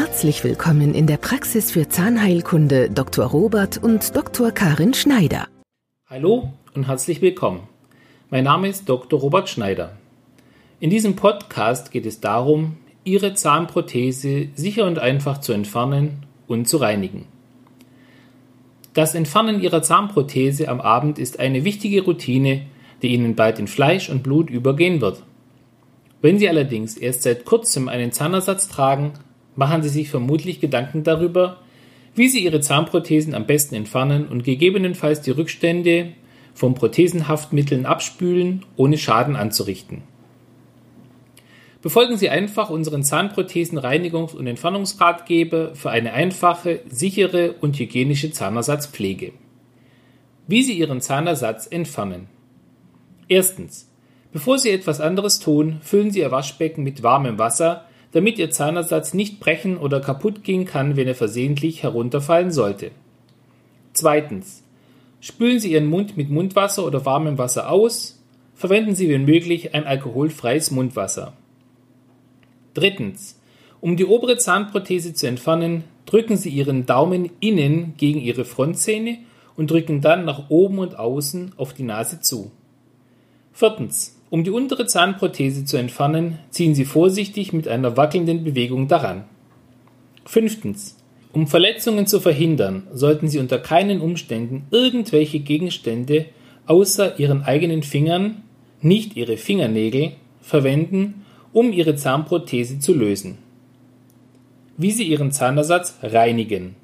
Herzlich willkommen in der Praxis für Zahnheilkunde Dr. Robert und Dr. Karin Schneider. Hallo und herzlich willkommen. Mein Name ist Dr. Robert Schneider. In diesem Podcast geht es darum, Ihre Zahnprothese sicher und einfach zu entfernen und zu reinigen. Das Entfernen Ihrer Zahnprothese am Abend ist eine wichtige Routine, die Ihnen bald in Fleisch und Blut übergehen wird. Wenn Sie allerdings erst seit kurzem einen Zahnersatz tragen, machen Sie sich vermutlich Gedanken darüber, wie Sie Ihre Zahnprothesen am besten entfernen und gegebenenfalls die Rückstände von Prothesenhaftmitteln abspülen, ohne Schaden anzurichten. Befolgen Sie einfach unseren Zahnprothesen-Reinigungs- und Entfernungsratgeber für eine einfache, sichere und hygienische Zahnersatzpflege. Wie Sie Ihren Zahnersatz entfernen. Erstens. Bevor Sie etwas anderes tun, füllen Sie Ihr Waschbecken mit warmem Wasser, damit Ihr Zahnersatz nicht brechen oder kaputt gehen kann, wenn er versehentlich herunterfallen sollte. Zweitens. Spülen Sie Ihren Mund mit Mundwasser oder warmem Wasser aus. Verwenden Sie wenn möglich ein alkoholfreies Mundwasser. Drittens. Um die obere Zahnprothese zu entfernen, drücken Sie Ihren Daumen innen gegen Ihre Frontzähne und drücken dann nach oben und außen auf die Nase zu. Viertens. Um die untere Zahnprothese zu entfernen, ziehen Sie vorsichtig mit einer wackelnden Bewegung daran. Fünftens. Um Verletzungen zu verhindern, sollten Sie unter keinen Umständen irgendwelche Gegenstände außer Ihren eigenen Fingern, nicht Ihre Fingernägel, verwenden, um Ihre Zahnprothese zu lösen. Wie Sie Ihren Zahnersatz reinigen.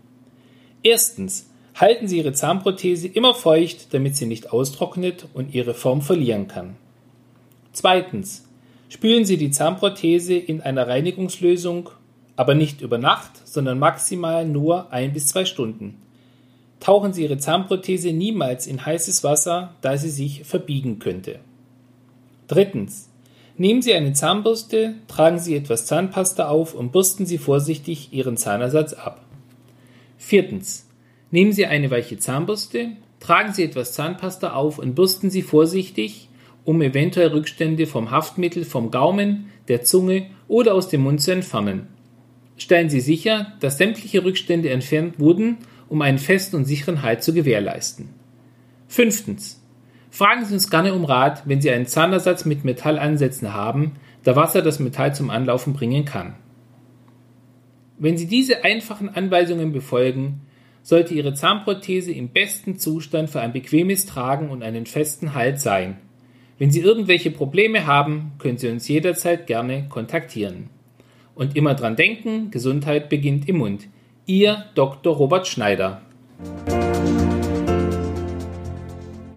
Erstens. Halten Sie Ihre Zahnprothese immer feucht, damit sie nicht austrocknet und ihre Form verlieren kann. Zweitens. Spülen Sie die Zahnprothese in einer Reinigungslösung, aber nicht über Nacht, sondern maximal nur ein bis zwei Stunden. Tauchen Sie Ihre Zahnprothese niemals in heißes Wasser, da sie sich verbiegen könnte. Drittens. Nehmen Sie eine Zahnbürste, tragen Sie etwas Zahnpasta auf und bürsten Sie vorsichtig Ihren Zahnersatz ab. Viertens. Nehmen Sie eine weiche Zahnbürste, tragen Sie etwas Zahnpasta auf und bürsten Sie vorsichtig, um eventuell Rückstände vom Haftmittel vom Gaumen, der Zunge oder aus dem Mund zu entfernen. Stellen Sie sicher, dass sämtliche Rückstände entfernt wurden, um einen festen und sicheren Halt zu gewährleisten. Fünftens. Fragen Sie uns gerne um Rat, wenn Sie einen Zahnersatz mit Metallansätzen haben, da Wasser das Metall zum Anlaufen bringen kann. Wenn Sie diese einfachen Anweisungen befolgen, sollte Ihre Zahnprothese im besten Zustand für ein bequemes Tragen und einen festen Halt sein. Wenn Sie irgendwelche Probleme haben, können Sie uns jederzeit gerne kontaktieren. Und immer dran denken, Gesundheit beginnt im Mund. Ihr Dr. Robert Schneider.